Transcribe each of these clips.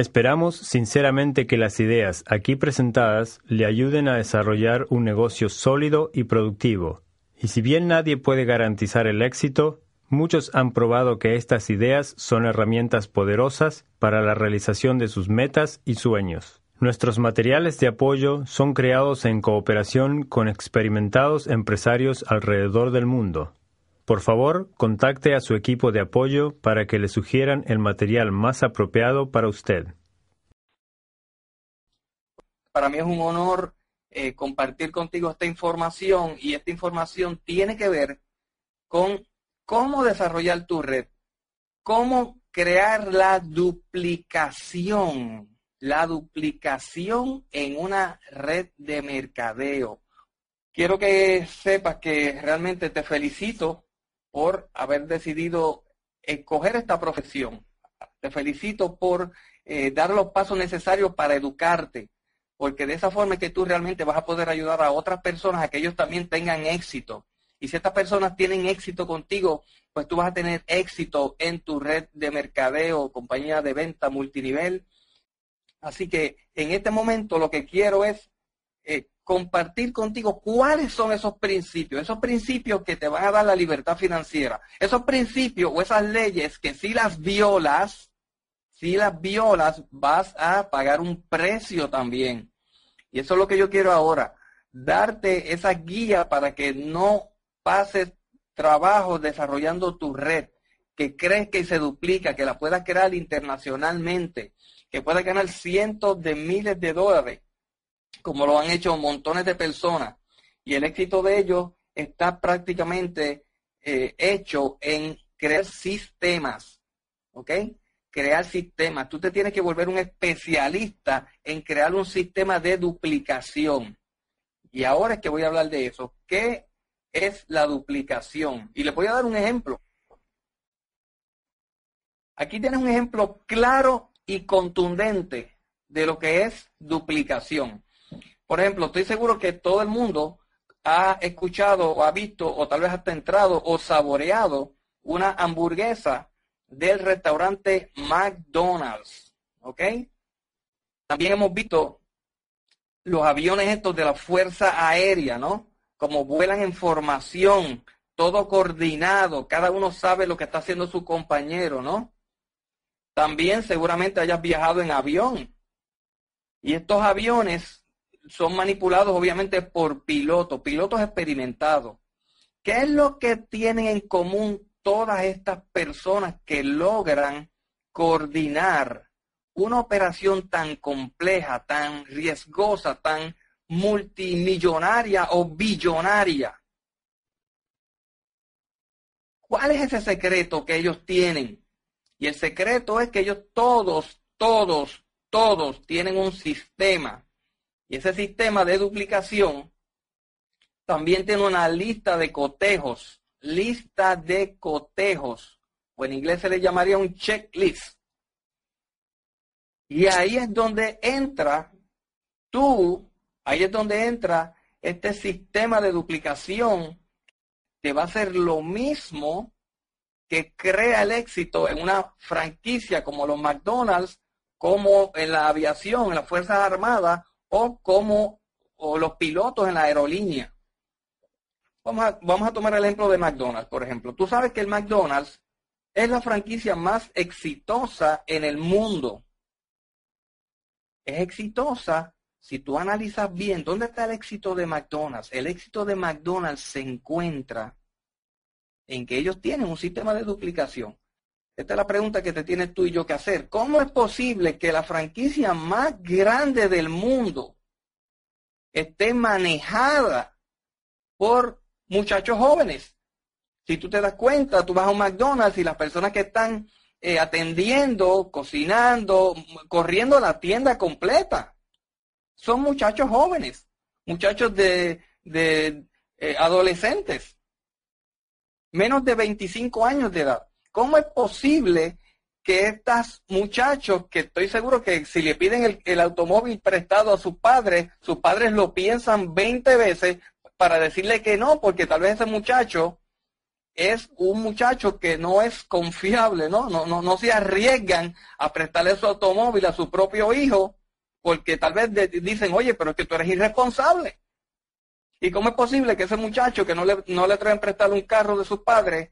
Esperamos sinceramente que las ideas aquí presentadas le ayuden a desarrollar un negocio sólido y productivo. Y si bien nadie puede garantizar el éxito, muchos han probado que estas ideas son herramientas poderosas para la realización de sus metas y sueños. Nuestros materiales de apoyo son creados en cooperación con experimentados empresarios alrededor del mundo. Por favor, contacte a su equipo de apoyo para que le sugieran el material más apropiado para usted. Para mí es un honor eh, compartir contigo esta información y esta información tiene que ver con cómo desarrollar tu red, cómo crear la duplicación, la duplicación en una red de mercadeo. Quiero que sepas que realmente te felicito por haber decidido escoger esta profesión. Te felicito por eh, dar los pasos necesarios para educarte, porque de esa forma es que tú realmente vas a poder ayudar a otras personas a que ellos también tengan éxito. Y si estas personas tienen éxito contigo, pues tú vas a tener éxito en tu red de mercadeo, compañía de venta multinivel. Así que en este momento lo que quiero es eh, compartir contigo cuáles son esos principios, esos principios que te van a dar la libertad financiera, esos principios o esas leyes que si las violas, si las violas vas a pagar un precio también. Y eso es lo que yo quiero ahora, darte esa guía para que no pases trabajo desarrollando tu red, que crees que se duplica, que la puedas crear internacionalmente, que puedas ganar cientos de miles de dólares como lo han hecho montones de personas, y el éxito de ellos está prácticamente eh, hecho en crear sistemas, ¿ok? Crear sistemas. Tú te tienes que volver un especialista en crear un sistema de duplicación. Y ahora es que voy a hablar de eso. ¿Qué es la duplicación? Y le voy a dar un ejemplo. Aquí tienes un ejemplo claro y contundente de lo que es duplicación. Por ejemplo, estoy seguro que todo el mundo ha escuchado o ha visto o tal vez hasta entrado o saboreado una hamburguesa del restaurante McDonald's. ¿Ok? También hemos visto los aviones estos de la Fuerza Aérea, ¿no? Como vuelan en formación, todo coordinado, cada uno sabe lo que está haciendo su compañero, ¿no? También seguramente hayas viajado en avión. Y estos aviones son manipulados obviamente por pilotos, pilotos experimentados. ¿Qué es lo que tienen en común todas estas personas que logran coordinar una operación tan compleja, tan riesgosa, tan multimillonaria o billonaria? ¿Cuál es ese secreto que ellos tienen? Y el secreto es que ellos todos, todos, todos tienen un sistema y ese sistema de duplicación también tiene una lista de cotejos, lista de cotejos, o en inglés se le llamaría un checklist. Y ahí es donde entra tú, ahí es donde entra este sistema de duplicación que va a ser lo mismo que crea el éxito en una franquicia como los McDonald's, como en la aviación, en las Fuerzas Armadas o como o los pilotos en la aerolínea. Vamos a, vamos a tomar el ejemplo de McDonald's, por ejemplo. Tú sabes que el McDonald's es la franquicia más exitosa en el mundo. Es exitosa si tú analizas bien, ¿dónde está el éxito de McDonald's? El éxito de McDonald's se encuentra en que ellos tienen un sistema de duplicación. Esta es la pregunta que te tienes tú y yo que hacer. ¿Cómo es posible que la franquicia más grande del mundo esté manejada por muchachos jóvenes? Si tú te das cuenta, tú vas a un McDonald's y las personas que están eh, atendiendo, cocinando, corriendo la tienda completa. Son muchachos jóvenes, muchachos de, eh, adolescentes, menos de 25 años de edad. ¿Cómo es posible que estos muchachos, que estoy seguro que si le piden el, automóvil prestado a sus padres, sus padres lo piensan 20 veces para decirle que no, porque tal vez ese muchacho es un muchacho que no es confiable, ¿no? No, no, no se arriesgan a prestarle su automóvil a su propio hijo porque tal vez dicen, oye, pero es que tú eres irresponsable. ¿Y cómo es posible que ese muchacho que no le, no le traen prestar un carro de sus padres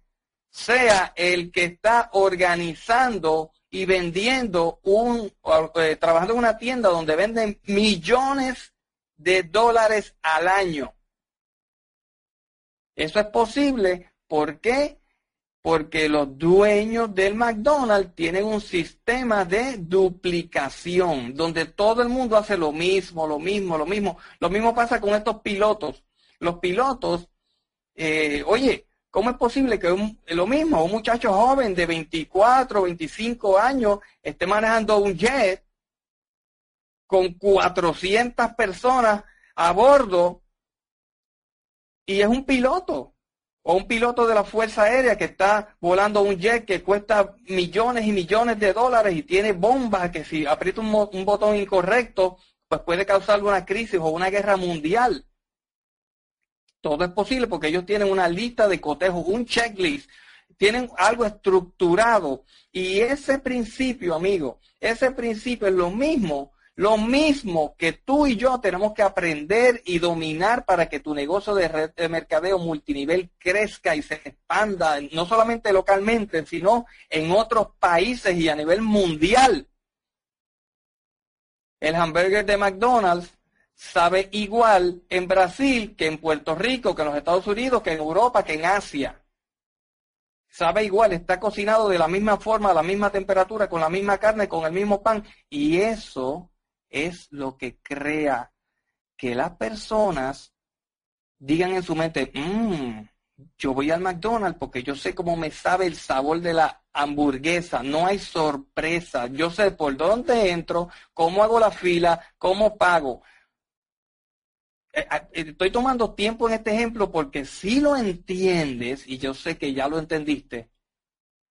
sea el que está organizando y vendiendo un, eh, trabajando en una tienda donde venden millones de dólares al año? Eso es posible ¿Por qué? Porque los dueños del McDonald's tienen un sistema de duplicación, donde todo el mundo hace lo mismo, lo mismo, lo mismo. Lo mismo pasa con estos pilotos. Los pilotos, eh, oye, ¿cómo es posible que un, lo mismo, un muchacho joven de 24, 25 años esté manejando un jet con 400 personas a bordo y es un piloto? o un piloto de la Fuerza Aérea que está volando un jet que cuesta millones y millones de dólares y tiene bombas que si aprieta un, botón incorrecto, pues puede causar una crisis o una guerra mundial. Todo es posible porque ellos tienen una lista de cotejos, un checklist, tienen algo estructurado. Y ese principio, amigo, ese principio es lo mismo lo mismo que tú y yo tenemos que aprender y dominar para que tu negocio de red de mercadeo multinivel crezca y se expanda, no solamente localmente, sino en otros países y a nivel mundial. El hamburger de McDonald's sabe igual en Brasil que en Puerto Rico, que en los Estados Unidos, que en Europa, que en Asia. Sabe igual, está cocinado de la misma forma, a la misma temperatura, con la misma carne, con el mismo pan. Y eso es lo que crea que las personas digan en su mente, mmm, yo voy al McDonald's porque yo sé cómo me sabe el sabor de la hamburguesa, no hay sorpresa, yo sé por dónde entro, cómo hago la fila, cómo pago. Eh, ah, eh, estoy tomando tiempo en este ejemplo porque si lo entiendes, y yo sé que ya lo entendiste,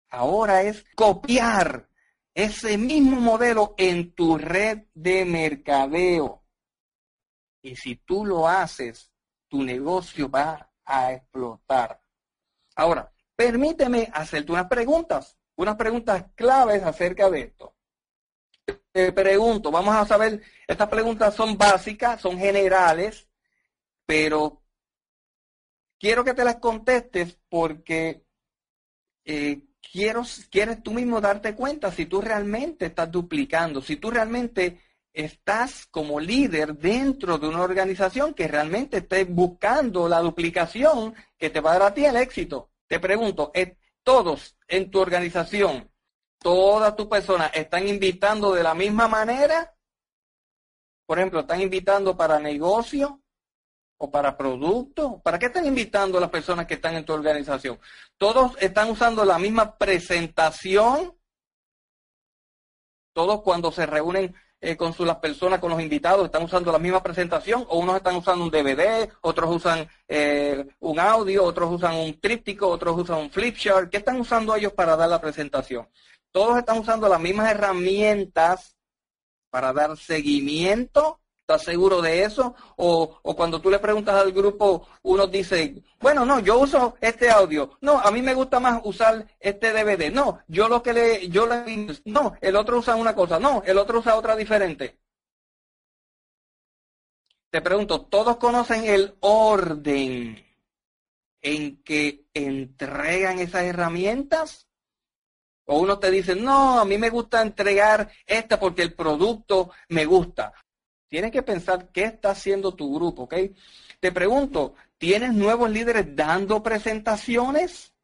ahora es copiar ese mismo modelo en tu red de mercadeo. Y si tú lo haces, tu negocio va a explotar. Ahora, permíteme hacerte unas preguntas, unas preguntas claves acerca de esto. Te pregunto, vamos a saber, estas preguntas son básicas, son generales, pero quiero que te las contestes porque eh, quiero, quieres tú mismo darte cuenta si tú realmente estás duplicando, si tú realmente estás como líder dentro de una organización que realmente esté buscando la duplicación que te va a dar a ti el éxito. Te pregunto, ¿todos en tu organización, todas tus personas están invitando de la misma manera? Por ejemplo, ¿están invitando para negocio? Para productos? ¿Para qué están invitando a las personas que están en tu organización? ¿Todos están usando la misma presentación? ¿Todos cuando se reúnen eh, con las personas, con los invitados, están usando la misma presentación? ¿O unos están usando un DVD, otros usan eh, un audio, otros usan un tríptico, otros usan un flip chart? ¿Qué están usando ellos para dar la presentación? Todos están usando las mismas herramientas para dar seguimiento ¿Estás seguro de eso? O, cuando tú le preguntas al grupo, uno dice, bueno, no, yo uso este audio. No, a mí me gusta más usar este DVD. No, yo lo que le, yo le, no, el otro usa una cosa. No, el otro usa otra diferente. Te pregunto, ¿todos conocen el orden en que entregan esas herramientas? O uno te dice, no, a mí me gusta entregar esta porque el producto me gusta. Tienes que pensar qué está haciendo tu grupo, ¿ok? Te pregunto, ¿tienes nuevos líderes dando presentaciones?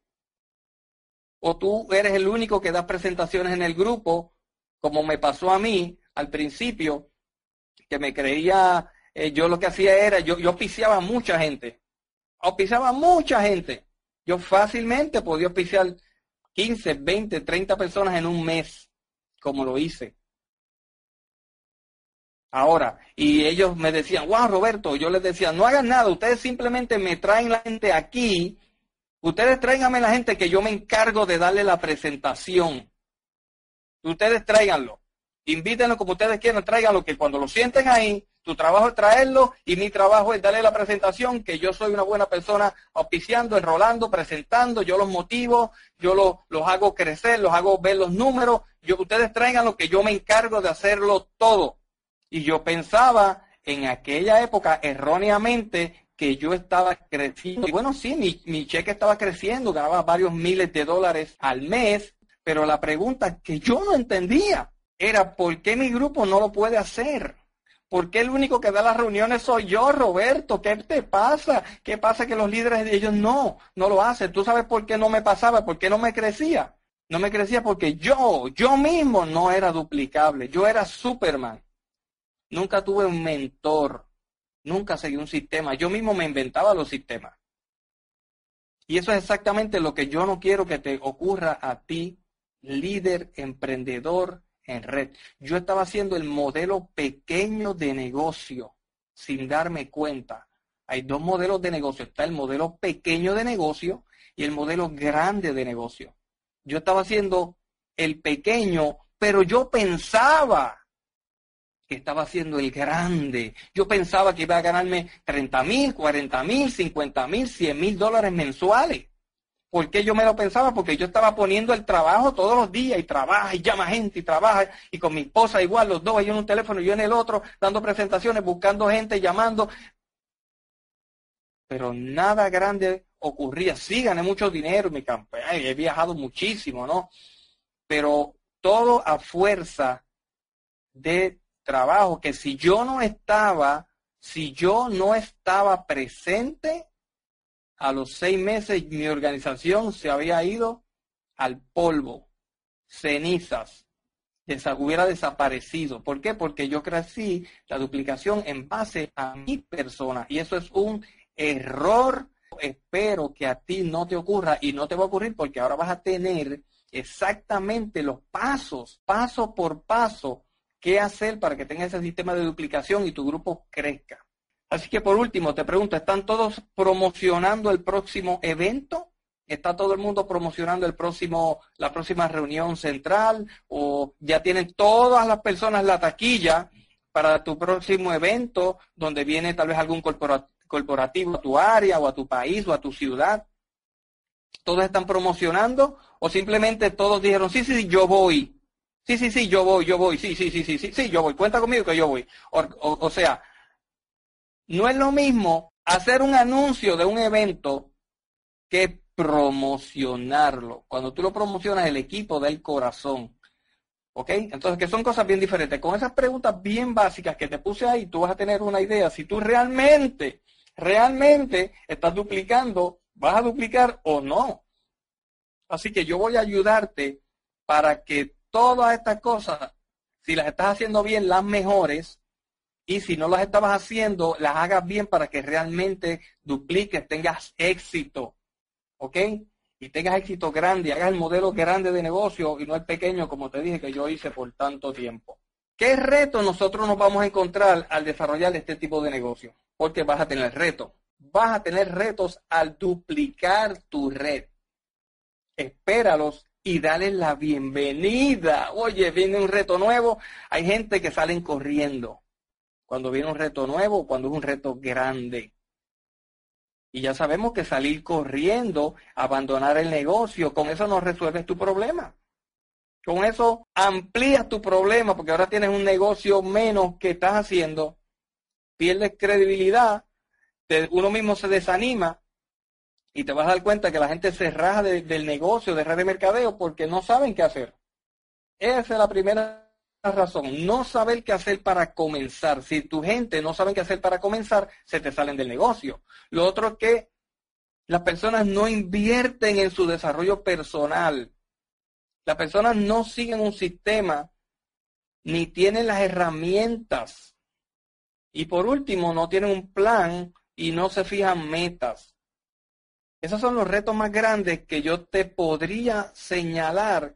¿O tú eres el único que da presentaciones en el grupo, como me pasó a mí al principio, que me creía, eh, yo lo que hacía era, yo, yo a mucha gente, auspiciaba a mucha gente. Yo fácilmente podía auspiciar 15, 20, 30 personas en un mes, como lo hice. Ahora, y ellos me decían, wow, Roberto, yo les decía, no hagan nada, ustedes simplemente me traen la gente aquí, ustedes tráiganme la gente que yo me encargo de darle la presentación. Ustedes tráiganlo, invítenlo como ustedes quieran, tráiganlo, que cuando lo sienten ahí, tu trabajo es traerlo y mi trabajo es darle la presentación, que yo soy una buena persona auspiciando, enrolando, presentando, yo los motivo, yo los, los hago crecer, los hago ver los números, yo, ustedes traigan lo que yo me encargo de hacerlo todo. Y yo pensaba en aquella época erróneamente que yo estaba creciendo. Y bueno, sí, mi, cheque estaba creciendo, ganaba varios miles de dólares al mes, pero la pregunta que yo no entendía era por qué mi grupo no lo puede hacer. ¿Por qué el único que da las reuniones soy yo, Roberto? ¿Qué te pasa? ¿Qué pasa que los líderes de ellos no, no lo hacen? ¿Tú sabes por qué no me pasaba? ¿Por qué no me crecía? No me crecía porque yo, yo mismo no era duplicable. Yo era Superman. Nunca tuve un mentor. Nunca seguí un sistema. Yo mismo me inventaba los sistemas. Y eso es exactamente lo que yo no quiero que te ocurra a ti, líder, emprendedor, en red. Yo estaba haciendo el modelo pequeño de negocio sin darme cuenta. Hay dos modelos de negocio. Está el modelo pequeño de negocio y el modelo grande de negocio. Yo estaba haciendo el pequeño, pero yo pensaba que estaba haciendo el grande. Yo pensaba que iba a ganarme 30 mil, 40 mil, 50 mil, 100 mil dólares mensuales. ¿Por qué yo me lo pensaba? Porque yo estaba poniendo el trabajo todos los días y trabaja y llama gente y trabaja y con mi esposa igual, los dos, ellos en un teléfono y yo en el otro, dando presentaciones, buscando gente, llamando. Pero nada grande ocurría. Sí, gané mucho dinero mi campaña, he viajado muchísimo, ¿no? Pero todo a fuerza de trabajo, que si yo no estaba, si yo no estaba presente, a los seis meses mi organización se había ido al polvo, cenizas, hubiera desaparecido. ¿Por qué? Porque yo crecí la duplicación en base a mi persona y eso es un error. Espero que a ti no te ocurra y no te va a ocurrir porque ahora vas a tener exactamente los pasos, paso por paso, qué hacer para que tengas ese sistema de duplicación y tu grupo crezca. Así que por último, te pregunto, ¿están todos promocionando el próximo evento? ¿Está todo el mundo promocionando el próximo, la próxima reunión central? ¿O ya tienen todas las personas la taquilla para tu próximo evento donde viene tal vez algún corporativo a tu área o a tu país o a tu ciudad? ¿Todos están promocionando? ¿O simplemente todos dijeron, sí, sí, yo voy? Sí, sí, sí, yo voy, yo voy, sí, sí, sí, sí, sí, sí, yo voy, cuenta conmigo que yo voy. o, o sea, no es lo mismo hacer un anuncio de un evento que promocionarlo. Cuando tú lo promocionas, el equipo da el corazón. ¿Ok? Entonces, que son cosas bien diferentes. Con esas preguntas bien básicas que te puse ahí, tú vas a tener una idea si tú realmente, realmente estás duplicando, vas a duplicar o no. Así que yo voy a ayudarte para que todas estas cosas, si las estás haciendo bien, las mejores, y si no las estabas haciendo, las hagas bien para que realmente dupliques, tengas éxito. ¿Ok? Y tengas éxito grande, hagas el modelo grande de negocio y no el pequeño, como te dije que yo hice por tanto tiempo. ¿Qué reto nosotros nos vamos a encontrar al desarrollar este tipo de negocio? Porque vas a tener retos. Vas a tener retos al duplicar tu red. Espéralos y dale la bienvenida. Oye, viene un reto nuevo. Hay gente que salen corriendo cuando viene un reto nuevo, cuando es un reto grande. Y ya sabemos que salir corriendo, abandonar el negocio, con eso no resuelves tu problema. Con eso amplías tu problema porque ahora tienes un negocio menos que estás haciendo, pierdes credibilidad, uno mismo se desanima y te vas a dar cuenta que la gente se raja del negocio, de red de mercadeo porque no saben qué hacer. Esa es la primera razón, no saber qué hacer para comenzar. Si tu gente no sabe qué hacer para comenzar, se te salen del negocio. Lo otro es que las personas no invierten en su desarrollo personal. Las personas no siguen un sistema ni tienen las herramientas. Y por último, no tienen un plan y no se fijan metas. Esos son los retos más grandes que yo te podría señalar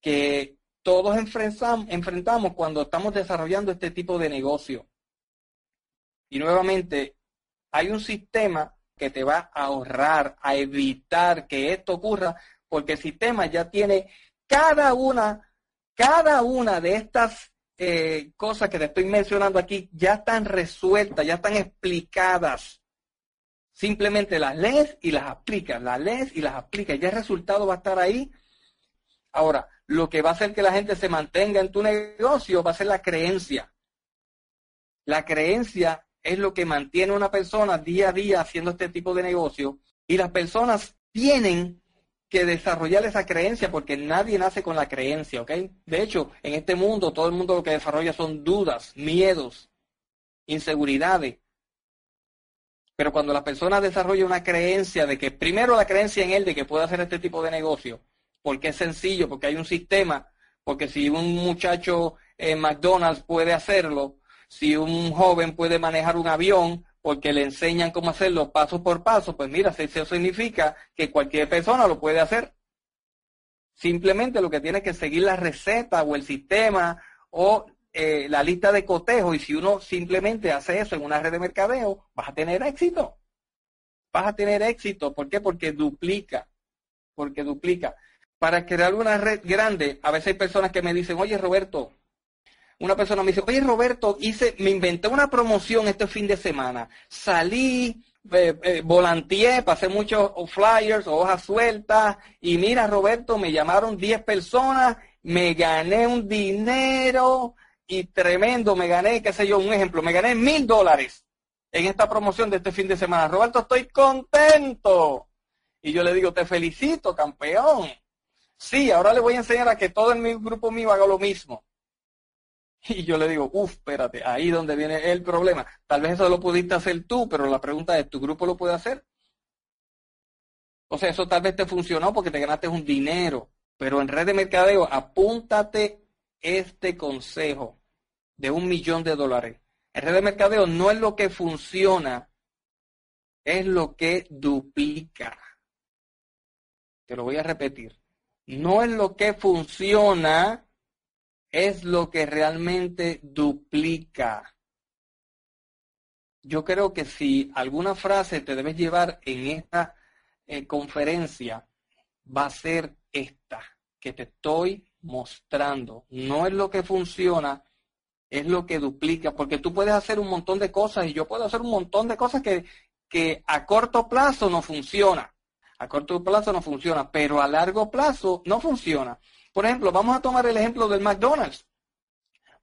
que todos enfrentamos cuando estamos desarrollando este tipo de negocio. Y nuevamente, hay un sistema que te va a ahorrar, a evitar que esto ocurra, porque el sistema ya tiene cada una, cada una de estas eh, cosas que te estoy mencionando aquí, ya están resueltas, ya están explicadas. Simplemente las lees y las aplicas, las lees y las aplicas. Ya el resultado va a estar ahí. Ahora, lo que va a hacer que la gente se mantenga en tu negocio va a ser la creencia. La creencia es lo que mantiene a una persona día a día haciendo este tipo de negocio y las personas tienen que desarrollar esa creencia porque nadie nace con la creencia. De hecho, en este mundo todo el mundo lo que desarrolla son dudas, miedos, inseguridades. Pero cuando la persona desarrolla una creencia de que, primero la creencia en él de que puede hacer este tipo de negocio, porque es sencillo, porque hay un sistema, porque si un muchacho en McDonald's puede hacerlo, si un joven puede manejar un avión, porque le enseñan cómo hacerlo paso por paso, pues mira, eso significa que cualquier persona lo puede hacer. Simplemente lo que tiene que seguir la receta o el sistema o eh, la lista de cotejo y si uno simplemente hace eso en una red de mercadeo, vas a tener éxito. Vas a tener éxito. ¿Por qué? Porque duplica. Porque duplica. Para crear una red grande, a veces hay personas que me dicen, oye Roberto, una persona me dice, oye Roberto, hice, me inventé una promoción este fin de semana. Salí, eh, eh, volanteé, pasé muchos flyers o hojas sueltas y mira Roberto, me llamaron 10 personas, me gané un dinero, y tremendo, me gané, qué sé yo, un ejemplo, me gané mil dólares en esta promoción de este fin de semana. Roberto, estoy contento. Y yo le digo, te felicito, campeón. Sí, ahora le voy a enseñar a que todo mi grupo mío haga lo mismo. Y yo le digo, uff, espérate, ahí donde viene el problema. Tal vez eso lo pudiste hacer tú, pero la pregunta es, ¿tu grupo lo puede hacer? O sea, eso tal vez te funcionó porque te ganaste un dinero. Pero en red de mercadeo, apúntate este consejo de un millón de dólares. El red de mercadeo no es lo que funciona, es lo que duplica. Te lo voy a repetir. No es lo que funciona, es lo que realmente duplica. Yo creo que si alguna frase te debes llevar en esta eh, conferencia, va a ser esta, que te estoy mostrando. No es lo que funciona, es lo que duplica, porque tú puedes hacer un montón de cosas y yo puedo hacer un montón de cosas que, que a corto plazo no funciona. A corto plazo no funciona, pero a largo plazo no funciona. Por ejemplo, vamos a tomar el ejemplo del McDonald's.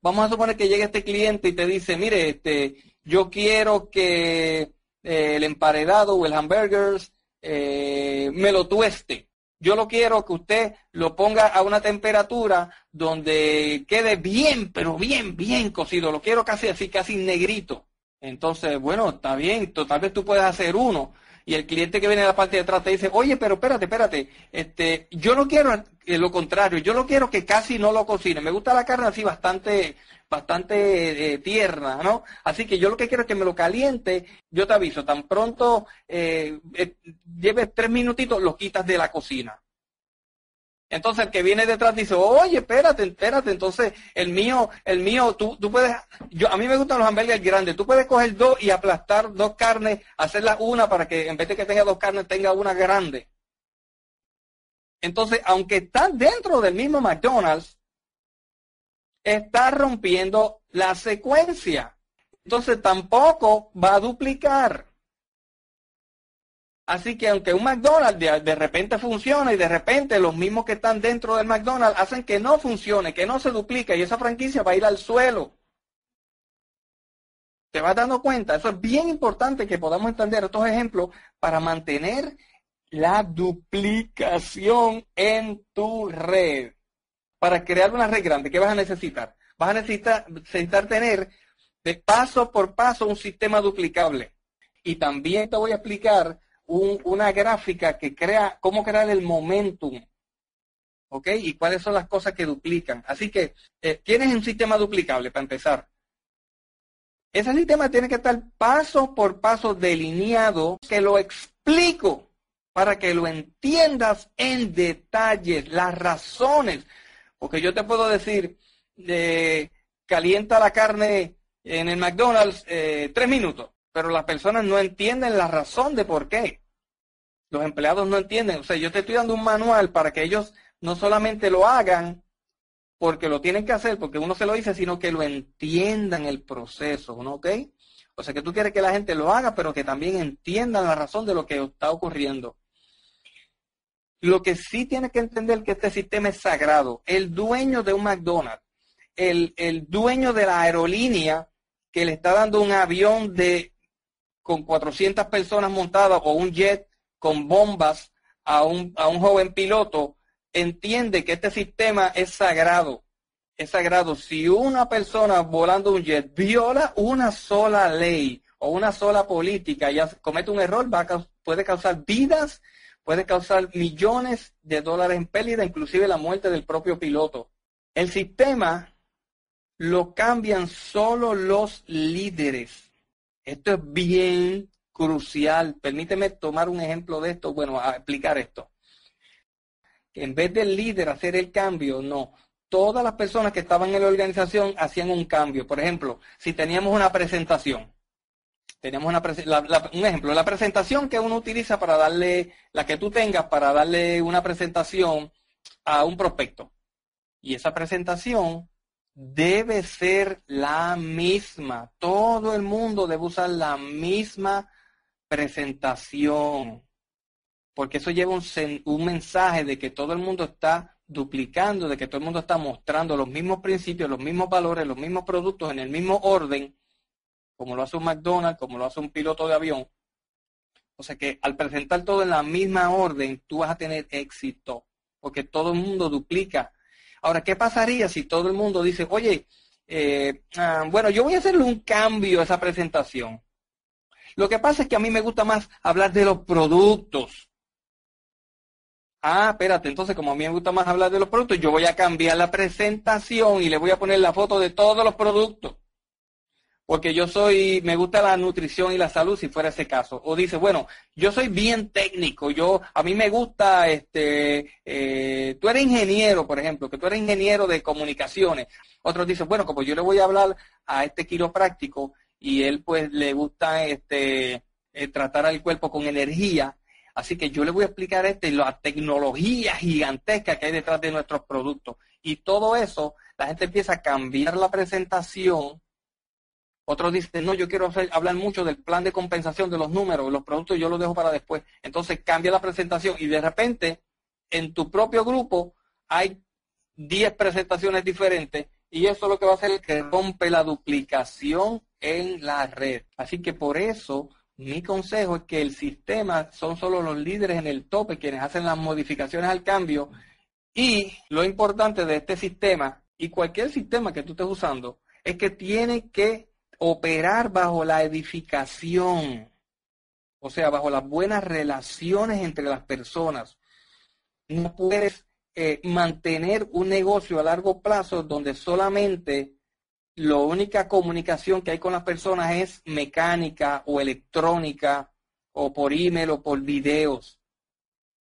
Vamos a suponer que llegue este cliente y te dice, mire, este, yo quiero que eh, el emparedado o el hamburgers eh, me lo tueste yo lo quiero que usted lo ponga a una temperatura donde quede bien, pero bien, bien cocido. Lo quiero casi así, casi negrito. Entonces, bueno, está bien, tal vez tú puedes hacer uno. Y el cliente que viene de la parte de atrás te dice, oye, pero espérate, espérate, este, yo no quiero eh, lo contrario, yo lo quiero que casi no lo cocine. Me gusta la carne así bastante, bastante eh, tierna, ¿no? Así que yo lo que quiero es que me lo caliente, yo te aviso, tan pronto eh, eh, lleves tres minutitos, lo quitas de la cocina. Entonces el que viene detrás dice, oye, espérate, espérate, entonces el mío, el mío, tú, tú puedes, yo, a mí me gustan los hamburgues grandes, tú puedes coger dos y aplastar dos carnes, hacerla una para que en vez de que tenga dos carnes tenga una grande. Entonces, aunque están dentro del mismo McDonald's, está rompiendo la secuencia. Entonces tampoco va a duplicar. Así que aunque un McDonald's de, repente funciona y de repente los mismos que están dentro del McDonald's hacen que no funcione, que no se duplique y esa franquicia va a ir al suelo. ¿Te vas dando cuenta? Eso es bien importante que podamos entender estos ejemplos para mantener la duplicación en tu red para crear una red grande, ¿qué vas a necesitar? Vas a necesitar, tener de paso por paso un sistema duplicable. Y también te voy a explicar una gráfica que crea cómo crear el momentum. ¿Ok? Y cuáles son las cosas que duplican. Así que eh, tienes un sistema duplicable para empezar. Ese sistema tiene que estar paso por paso delineado, que lo explico para que lo entiendas en detalles, las razones. Porque yo te puedo decir, de calienta la carne en el McDonald's eh, tres minutos, pero las personas no entienden la razón de por qué. Los empleados no entienden. O sea, yo te estoy dando un manual para que ellos no solamente lo hagan porque lo tienen que hacer, porque uno se lo dice, sino que lo entiendan el proceso, ¿no? ¿Ok? O sea, que tú quieres que la gente lo haga, pero que también entiendan la razón de lo que está ocurriendo. Lo que sí tiene que entender que este sistema es sagrado. El dueño de un McDonald's, el, dueño de la aerolínea que le está dando un avión de con 400 personas montadas o un jet con bombas a un, a un joven piloto, entiende que este sistema es sagrado. Es sagrado. Si una persona volando un jet viola una sola ley o una sola política y comete un error, puede causar vidas, puede causar millones de dólares en pérdida, inclusive la muerte del propio piloto. El sistema lo cambian solo los líderes. Esto es bien crucial. Permíteme tomar un ejemplo de esto, bueno, a explicar esto. En vez del líder hacer el cambio, no. Todas las personas que estaban en la organización hacían un cambio. Por ejemplo, si teníamos una presentación, tenemos una un ejemplo, la presentación que uno utiliza para darle, la que tú tengas para darle una presentación a un prospecto. Y esa presentación debe ser la misma. Todo el mundo debe usar la misma presentación, porque eso lleva un, mensaje de que todo el mundo está duplicando, de que todo el mundo está mostrando los mismos principios, los mismos valores, los mismos productos en el mismo orden, como lo hace un McDonald's, como lo hace un piloto de avión. O sea que al presentar todo en la misma orden, tú vas a tener éxito, porque todo el mundo duplica. Ahora, ¿qué pasaría si todo el mundo dice, oye, eh, ah, bueno, yo voy a hacerle un cambio a esa presentación? Lo que pasa es que a mí me gusta más hablar de los productos. Ah, espérate, entonces como a mí me gusta más hablar de los productos, yo voy a cambiar la presentación y le voy a poner la foto de todos los productos. Porque yo soy, me gusta la nutrición y la salud si fuera ese caso. O dice, bueno, yo soy bien técnico, yo, a mí me gusta, este, eh, tú eres ingeniero, por ejemplo, que tú eres ingeniero de comunicaciones. Otros dicen, bueno, como yo le voy a hablar a este quiropráctico, y él pues le gusta este eh, tratar al cuerpo con energía. Así que yo le voy a explicar este, la tecnología gigantesca que hay detrás de nuestros productos. Y todo eso, la gente empieza a cambiar la presentación. Otros dicen, no, yo quiero hablar mucho del plan de compensación de los números, los productos yo los dejo para después. Entonces cambia la presentación y de repente en tu propio grupo hay 10 presentaciones diferentes y eso lo que va a hacer es que rompe la duplicación en la red. Así que por eso mi consejo es que el sistema son solo los líderes en el tope quienes hacen las modificaciones al cambio y lo importante de este sistema y cualquier sistema que tú estés usando es que tiene que operar bajo la edificación, o sea, bajo las buenas relaciones entre las personas. No puedes eh, mantener un negocio a largo plazo donde solamente la única comunicación que hay con las personas es mecánica o electrónica o por email o por videos.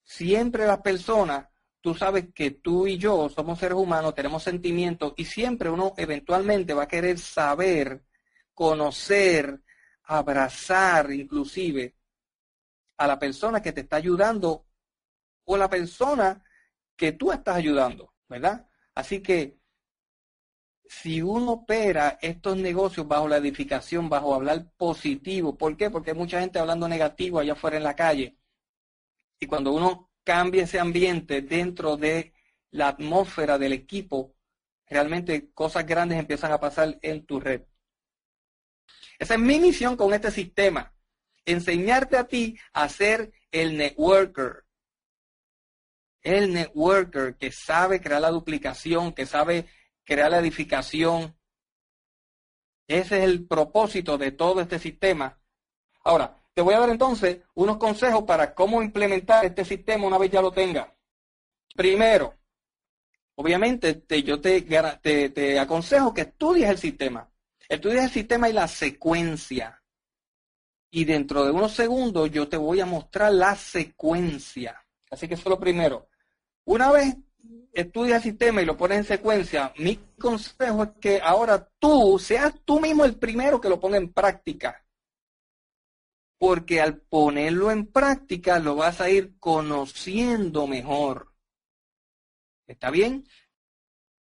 Siempre las personas, tú sabes que tú y yo somos seres humanos, tenemos sentimientos y siempre uno eventualmente va a querer saber, conocer, abrazar inclusive a la persona que te está ayudando o la persona que tú estás ayudando, ¿verdad? Así que si uno opera estos negocios bajo la edificación, bajo hablar positivo, ¿por qué? Porque hay mucha gente hablando negativo allá afuera en la calle. Y cuando uno cambia ese ambiente dentro de la atmósfera del equipo, realmente cosas grandes empiezan a pasar en tu red. Esa es mi misión con este sistema, enseñarte a ti a ser el networker. El networker que sabe crear la duplicación, que sabe crear la edificación. Ese es el propósito de todo este sistema. Ahora, te voy a dar entonces unos consejos para cómo implementar este sistema una vez ya lo tenga. Primero, obviamente te, yo te, te, te aconsejo que estudies el sistema. Estudies el sistema y la secuencia. y dentro de unos segundos yo te voy a mostrar la secuencia. Así que eso es lo primero. Una vez estudias el sistema y lo pones en secuencia, mi consejo es que ahora tú seas tú mismo el primero que lo ponga en práctica. Porque al ponerlo en práctica lo vas a ir conociendo mejor. ¿Está bien?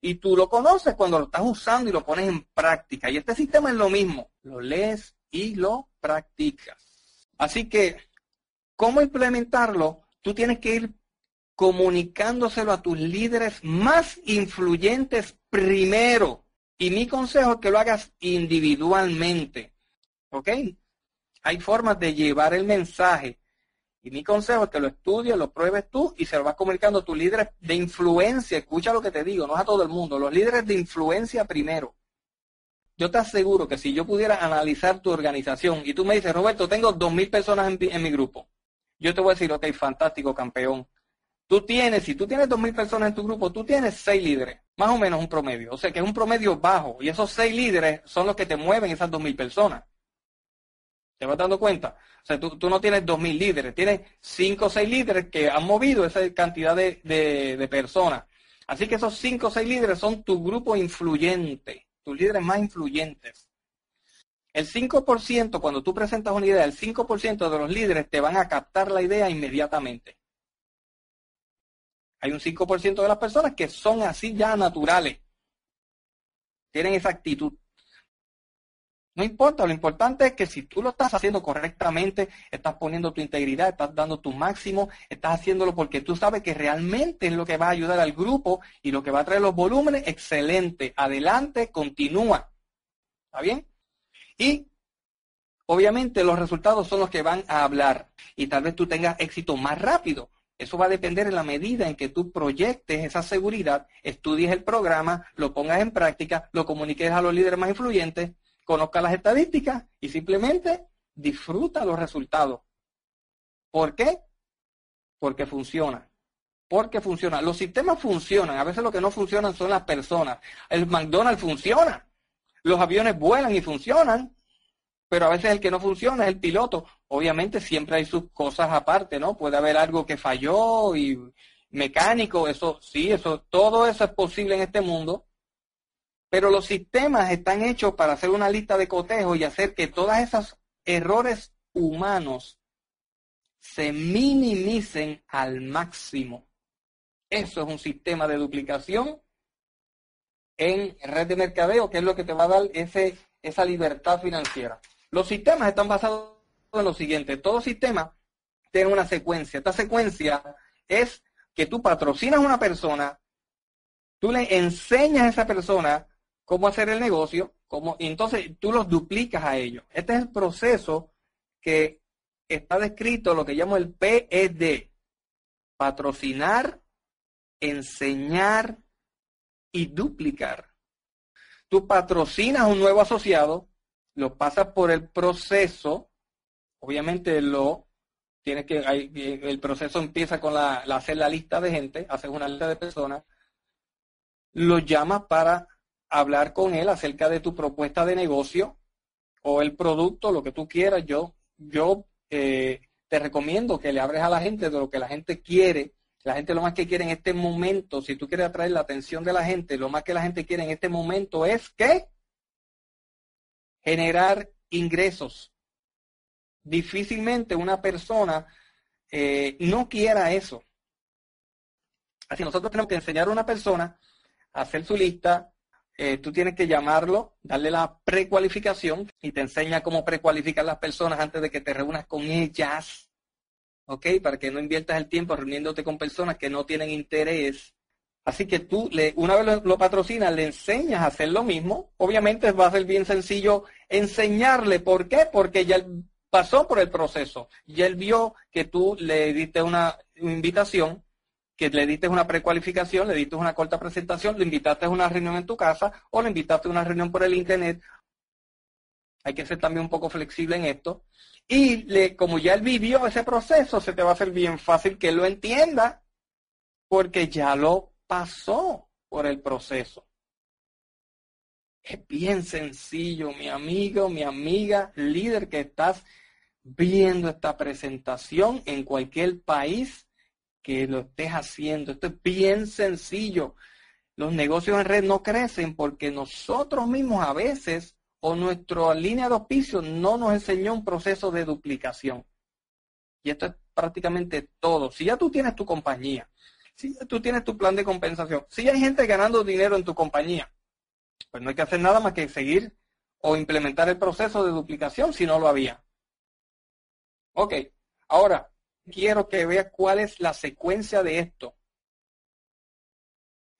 Y tú lo conoces cuando lo estás usando y lo pones en práctica. Y este sistema es lo mismo. Lo lees y lo practicas. Así que, ¿cómo implementarlo? Tú tienes que ir comunicándoselo a tus líderes más influyentes primero. Y mi consejo es que lo hagas individualmente. ¿Ok? Hay formas de llevar el mensaje. Y mi consejo es que lo estudies, lo pruebes tú y se lo vas comunicando a tus líderes de influencia. Escucha lo que te digo, no es a todo el mundo. Los líderes de influencia primero. Yo te aseguro que si yo pudiera analizar tu organización y tú me dices, Roberto, tengo dos mil personas en, en mi grupo, yo te voy a decir, ok, fantástico, campeón Tú tienes, si tú tienes 2.000 personas en tu grupo, tú tienes seis líderes, más o menos un promedio. O sea que es un promedio bajo. Y esos seis líderes son los que te mueven esas 2.000 personas. ¿Te vas dando cuenta? O sea, tú, no tienes 2.000 líderes, tienes 5 o 6 líderes que han movido esa cantidad de, de personas. Así que esos 5 o 6 líderes son tu grupo influyente, tus líderes más influyentes. El 5%, cuando tú presentas una idea, el 5% de los líderes te van a captar la idea inmediatamente. Hay un 5% de las personas que son así ya naturales. Tienen esa actitud. No importa, lo importante es que si tú lo estás haciendo correctamente, estás poniendo tu integridad, estás dando tu máximo, estás haciéndolo porque tú sabes que realmente es lo que va a ayudar al grupo y lo que va a traer los volúmenes, excelente. Adelante, continúa. ¿Está bien? Y obviamente los resultados son los que van a hablar y tal vez tú tengas éxito más rápido. Eso va a depender en la medida en que tú proyectes esa seguridad, estudies el programa, lo pongas en práctica, lo comuniques a los líderes más influyentes, conozcas las estadísticas y simplemente disfruta los resultados. ¿Por qué? Porque funciona. Porque funciona. Los sistemas funcionan. A veces lo que no funcionan son las personas. El McDonald's funciona. Los aviones vuelan y funcionan pero a veces el que no funciona es el piloto. Obviamente siempre hay sus cosas aparte, ¿no? Puede haber algo que falló y mecánico, eso sí, eso, todo eso es posible en este mundo. Pero los sistemas están hechos para hacer una lista de cotejo y hacer que todos esos errores humanos se minimicen al máximo. Eso es un sistema de duplicación en red de mercadeo, que es lo que te va a dar ese, esa libertad financiera. Los sistemas están basados en lo siguiente. Todo sistema tiene una secuencia. Esta secuencia es que tú patrocinas a una persona, tú le enseñas a esa persona cómo hacer el negocio, cómo, entonces tú los duplicas a ellos. Este es el proceso que está descrito, lo que llamo el PED. Patrocinar, enseñar y duplicar. Tú patrocinas un nuevo asociado, lo pasas por el proceso, obviamente lo tienes que, el proceso empieza con la, hacer la lista de gente, haces una lista de personas, lo llamas para hablar con él acerca de tu propuesta de negocio o el producto, lo que tú quieras. Yo, yo eh, te recomiendo que le abres a la gente de lo que la gente quiere. La gente lo más que quiere en este momento, si tú quieres atraer la atención de la gente, lo más que la gente quiere en este momento es que generar ingresos. Difícilmente una persona eh, no quiera eso. Así nosotros tenemos que enseñar a una persona a hacer su lista. Eh, tú tienes que llamarlo, darle la precualificación y te enseña cómo precualificar las personas antes de que te reúnas con ellas. ¿Ok? Para que no inviertas el tiempo reuniéndote con personas que no tienen interés Así que tú, le, una vez lo, patrocinas, le enseñas a hacer lo mismo. Obviamente va a ser bien sencillo enseñarle. ¿Por qué? Porque ya pasó por el proceso. Ya él vio que tú le diste una invitación, que le diste una precualificación, le diste una corta presentación, le invitaste a una reunión en tu casa o le invitaste a una reunión por el internet. Hay que ser también un poco flexible en esto. Y le, como ya él vivió ese proceso, se te va a hacer bien fácil que lo entienda porque ya lo pasó por el proceso. Es bien sencillo, mi amigo, mi amiga, líder que estás viendo esta presentación en cualquier país que lo estés haciendo. Esto es bien sencillo. Los negocios en red no crecen porque nosotros mismos a veces o nuestra línea de auspicio no nos enseñó un proceso de duplicación. Y esto es prácticamente todo. Si ya tú tienes tu compañía, si ya tú tienes tu plan de compensación, si hay gente ganando dinero en tu compañía, pues no hay que hacer nada más que seguir o implementar el proceso de duplicación si no lo había. Ok, ahora quiero que veas cuál es la secuencia de esto.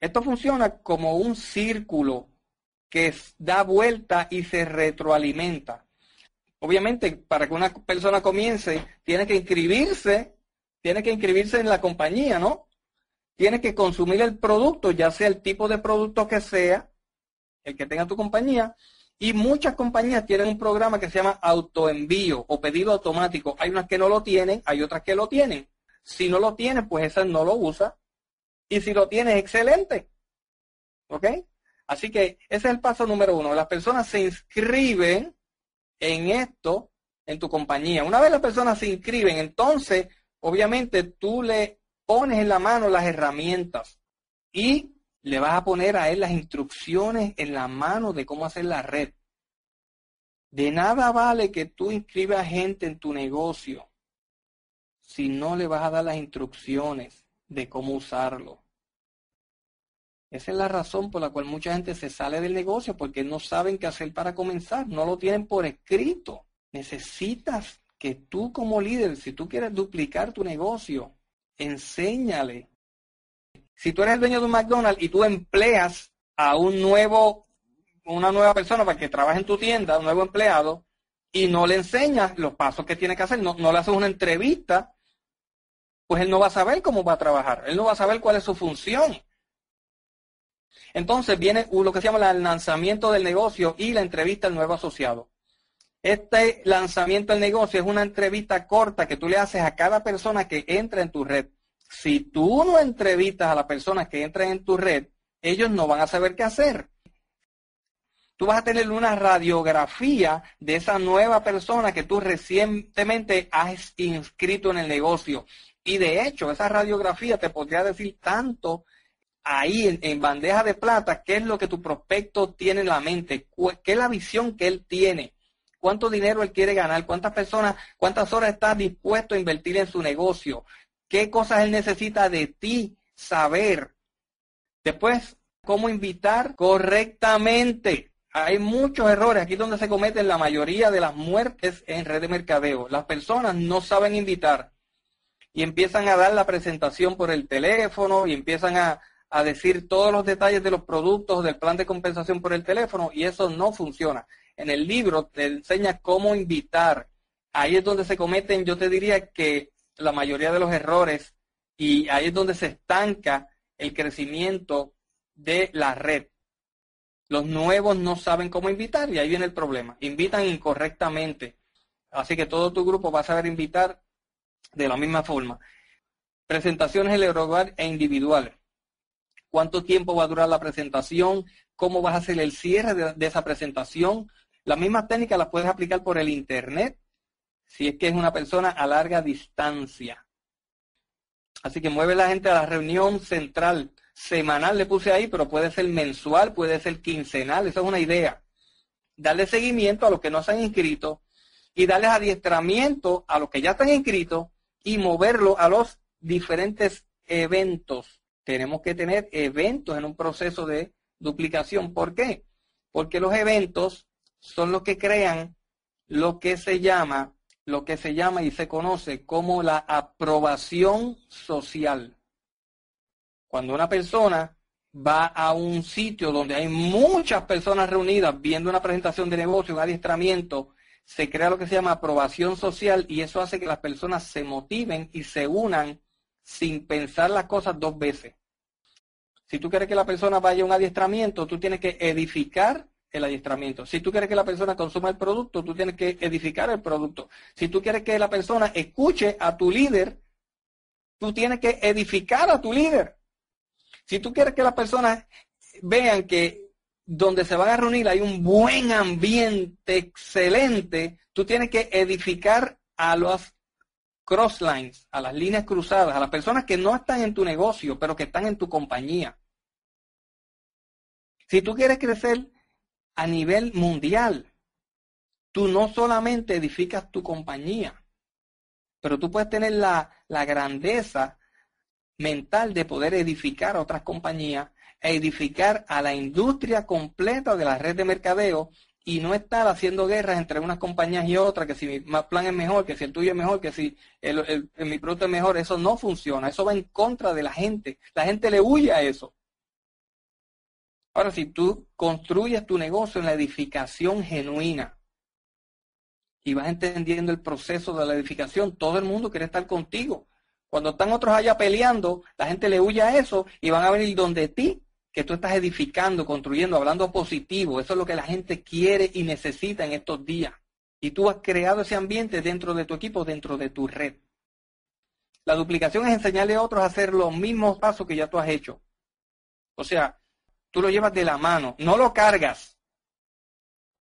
Esto funciona como un círculo que da vuelta y se retroalimenta. Obviamente, para que una persona comience, tiene que inscribirse, tiene que inscribirse en la compañía, ¿no? Tiene que consumir el producto, ya sea el tipo de producto que sea, el que tenga tu compañía, y muchas compañías tienen un programa que se llama autoenvío o pedido automático. Hay unas que no lo tienen, hay otras que lo tienen. Si no lo tienen, pues esa no lo usa. Y si lo tienes, excelente. ¿Ok? Así que ese es el paso número uno. Las personas se inscriben en esto en tu compañía. Una vez las personas se inscriben, entonces, obviamente, tú le pones en la mano las herramientas y le vas a poner a él las instrucciones en la mano de cómo hacer la red. De nada vale que tú inscribas gente en tu negocio si no le vas a dar las instrucciones de cómo usarlo. Esa es la razón por la cual mucha gente se sale del negocio porque no saben qué hacer para comenzar, no lo tienen por escrito. Necesitas que tú como líder, si tú quieres duplicar tu negocio, enséñale si tú eres el dueño de un McDonald's y tú empleas a un nuevo, una nueva persona para que trabaje en tu tienda, un nuevo empleado, y no le enseñas los pasos que tiene que hacer, no, no le haces una entrevista, pues él no va a saber cómo va a trabajar, él no va a saber cuál es su función. Entonces viene lo que se llama el lanzamiento del negocio y la entrevista al nuevo asociado. Este lanzamiento del negocio es una entrevista corta que tú le haces a cada persona que entra en tu red. Si tú no entrevistas a las personas que entran en tu red, ellos no van a saber qué hacer. Tú vas a tener una radiografía de esa nueva persona que tú recientemente has inscrito en el negocio. Y de hecho, esa radiografía te podría decir tanto ahí en, bandeja de plata qué es lo que tu prospecto tiene en la mente, qué es la visión que él tiene, cuánto dinero él quiere ganar, cuántas personas, cuántas horas está dispuesto a invertir en su negocio, qué cosas él necesita de ti saber. Después, cómo invitar correctamente. Hay muchos errores aquí donde se cometen la mayoría de las muertes en red de mercadeo. Las personas no saben invitar y empiezan a dar la presentación por el teléfono y empiezan a, a decir todos los detalles de los productos, del plan de compensación por el teléfono y eso no funciona. En el libro te enseña cómo invitar. Ahí es donde se cometen, yo te diría que la mayoría de los errores y ahí es donde se estanca el crecimiento de la red. Los nuevos no saben cómo invitar y ahí viene el problema. Invitan incorrectamente. Así que todo tu grupo va a saber invitar de la misma forma. Presentaciones en el hogar e individuales. ¿Cuánto tiempo va a durar la presentación? ¿Cómo vas a hacer el cierre de, de esa presentación? Las mismas técnicas las puedes aplicar por el Internet si es que es una persona a larga distancia. Así que mueve la gente a la reunión central. Semanal le puse ahí, pero puede ser mensual, puede ser quincenal, esa es una idea. Darle seguimiento a los que no se han inscrito y darles adiestramiento a los que ya están inscritos y moverlo a los diferentes eventos. Tenemos que tener eventos en un proceso de duplicación. ¿Por qué? Porque los eventos son los que crean lo que se llama lo que se llama y se conoce como la aprobación social. Cuando una persona va a un sitio donde hay muchas personas reunidas viendo una presentación de negocio, un adiestramiento, se crea lo que se llama aprobación social y eso hace que las personas se motiven y se unan sin pensar las cosas dos veces. Si tú quieres que la persona vaya a un adiestramiento, tú tienes que edificar el adiestramiento. Si tú quieres que la persona consuma el producto, tú tienes que edificar el producto. Si tú quieres que la persona escuche a tu líder, tú tienes que edificar a tu líder. Si tú quieres que las personas vean que donde se van a reunir hay un buen ambiente excelente, tú tienes que edificar a los crosslines, a las líneas cruzadas, a las personas que no están en tu negocio, pero que están en tu compañía. Si tú quieres crecer a nivel mundial, tú no solamente edificas tu compañía, pero tú puedes tener la, la grandeza mental de poder edificar otras compañías e edificar a la industria completa de la red de mercadeo y no estar haciendo guerras entre unas compañías y otras, que si mi plan es mejor, que si el tuyo es mejor, que si el, mi producto es mejor, eso no funciona, eso va en contra de la gente, la gente le huye a eso. Ahora, si tú construyes tu negocio en la edificación genuina y vas entendiendo el proceso de la edificación, todo el mundo quiere estar contigo. Cuando están otros allá peleando, la gente le huye a eso y van a venir donde ti que tú estás edificando, construyendo, hablando positivo. Eso es lo que la gente quiere y necesita en estos días. Y tú has creado ese ambiente dentro de tu equipo, dentro de tu red. La duplicación es enseñarle a otros a hacer los mismos pasos que ya tú has hecho. O sea, tú lo llevas de la mano, no lo cargas.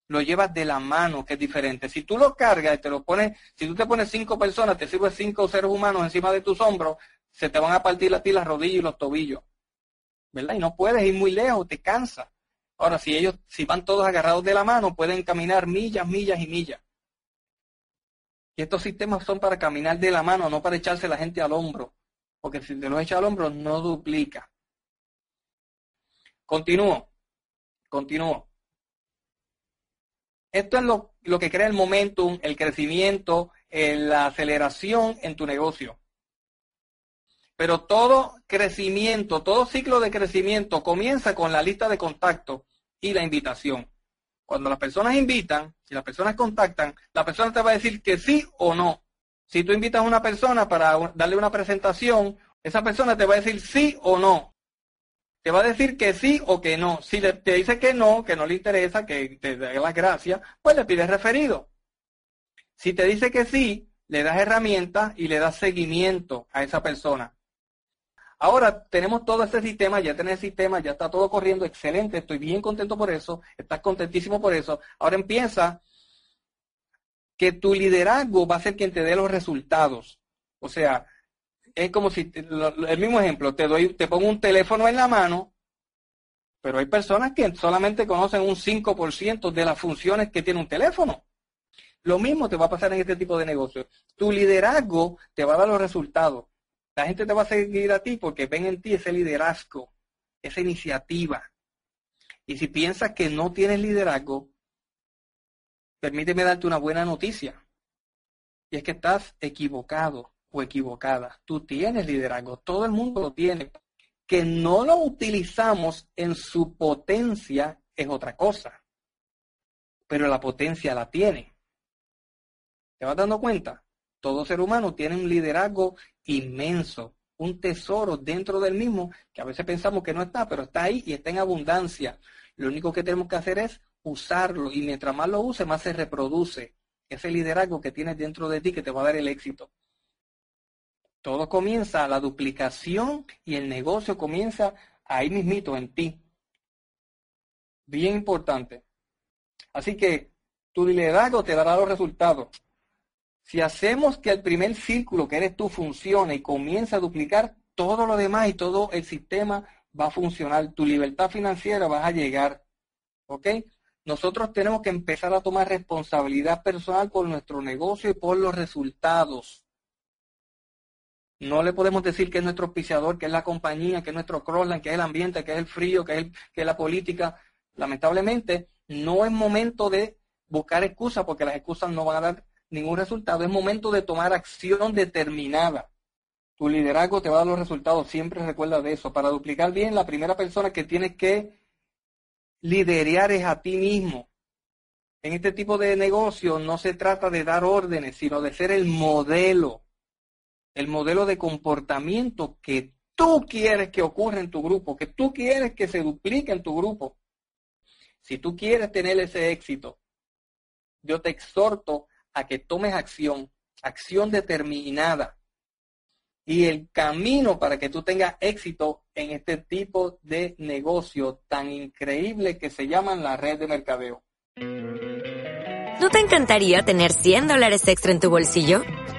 Lo llevas de la mano, que es diferente. Si tú lo cargas y te lo pones, si tú te pones cinco personas, te sirves cinco seres humanos encima de tus hombros, se te van a partir a ti las rodillas y los tobillos. ¿verdad? Y no puedes ir muy lejos, te cansa. Ahora, si ellos, si van todos agarrados de la mano, pueden caminar millas, millas y millas. Y estos sistemas son para caminar de la mano, no para echarse la gente al hombro. Porque si te lo echa al hombro, no duplica. Continúo. Continúo. Esto es lo, lo que crea el momentum, el crecimiento, la aceleración en tu negocio. Pero todo crecimiento, todo ciclo de crecimiento comienza con la lista de contacto y la invitación. Cuando las personas invitan, si las personas contactan, la persona te va a decir que sí o no. Si tú invitas a una persona para darle una presentación, esa persona te va a decir sí o no. Te va a decir que sí o que no. Si te dice que no, que no le interesa, que te dé las gracias, pues le pides referido. Si te dice que sí, le das herramientas y le das seguimiento a esa persona. Ahora tenemos todo este sistema, ya tenés el sistema, ya está todo corriendo, excelente, estoy bien contento por eso, estás contentísimo por eso. Ahora empieza que tu liderazgo va a ser quien te dé los resultados. O sea, es como si, el mismo ejemplo, te doy, te pongo un teléfono en la mano, pero hay personas que solamente conocen un 5% de las funciones que tiene un teléfono. Lo mismo te va a pasar en este tipo de negocios. Tu liderazgo te va a dar los resultados. La gente te va a seguir a ti porque ven en ti ese liderazgo, esa iniciativa. Y si piensas que no tienes liderazgo, permíteme darte una buena noticia. Y es que estás equivocado equivocada. Tú tienes liderazgo, todo el mundo lo tiene. Que no lo utilizamos en su potencia es otra cosa. Pero la potencia la tiene. ¿Te vas dando cuenta? Todo ser humano tiene un liderazgo inmenso, un tesoro dentro del mismo que a veces pensamos que no está, pero está ahí y está en abundancia. Lo único que tenemos que hacer es usarlo y mientras más lo use, más se reproduce ese liderazgo que tienes dentro de ti que te va a dar el éxito. Todo comienza, la duplicación y el negocio comienza ahí mismito en ti. Bien importante. Así que tu liderazgo te dará los resultados. Si hacemos que el primer círculo que eres tú funcione y comienza a duplicar, todo lo demás y todo el sistema va a funcionar. Tu libertad financiera va a llegar. ¿Ok? Nosotros tenemos que empezar a tomar responsabilidad personal por nuestro negocio y por los resultados. No le podemos decir que es nuestro auspiciador, que es la compañía, que es nuestro crossline, que es el ambiente, que es el frío, que es, que es la política. Lamentablemente, no es momento de buscar excusas porque las excusas no van a dar ningún resultado. Es momento de tomar acción determinada. Tu liderazgo te va a dar los resultados. Siempre recuerda de eso. Para duplicar bien, la primera persona que tienes que liderar es a ti mismo. En este tipo de negocio no se trata de dar órdenes, sino de ser el modelo, el modelo de comportamiento que tú quieres que ocurra en tu grupo, que tú quieres que se duplique en tu grupo. Si tú quieres tener ese éxito, yo te exhorto a que tomes acción, acción determinada. Y el camino para que tú tengas éxito en este tipo de negocio tan increíble que se llama la red de mercadeo. ¿No te encantaría tener 100 dólares extra en tu bolsillo?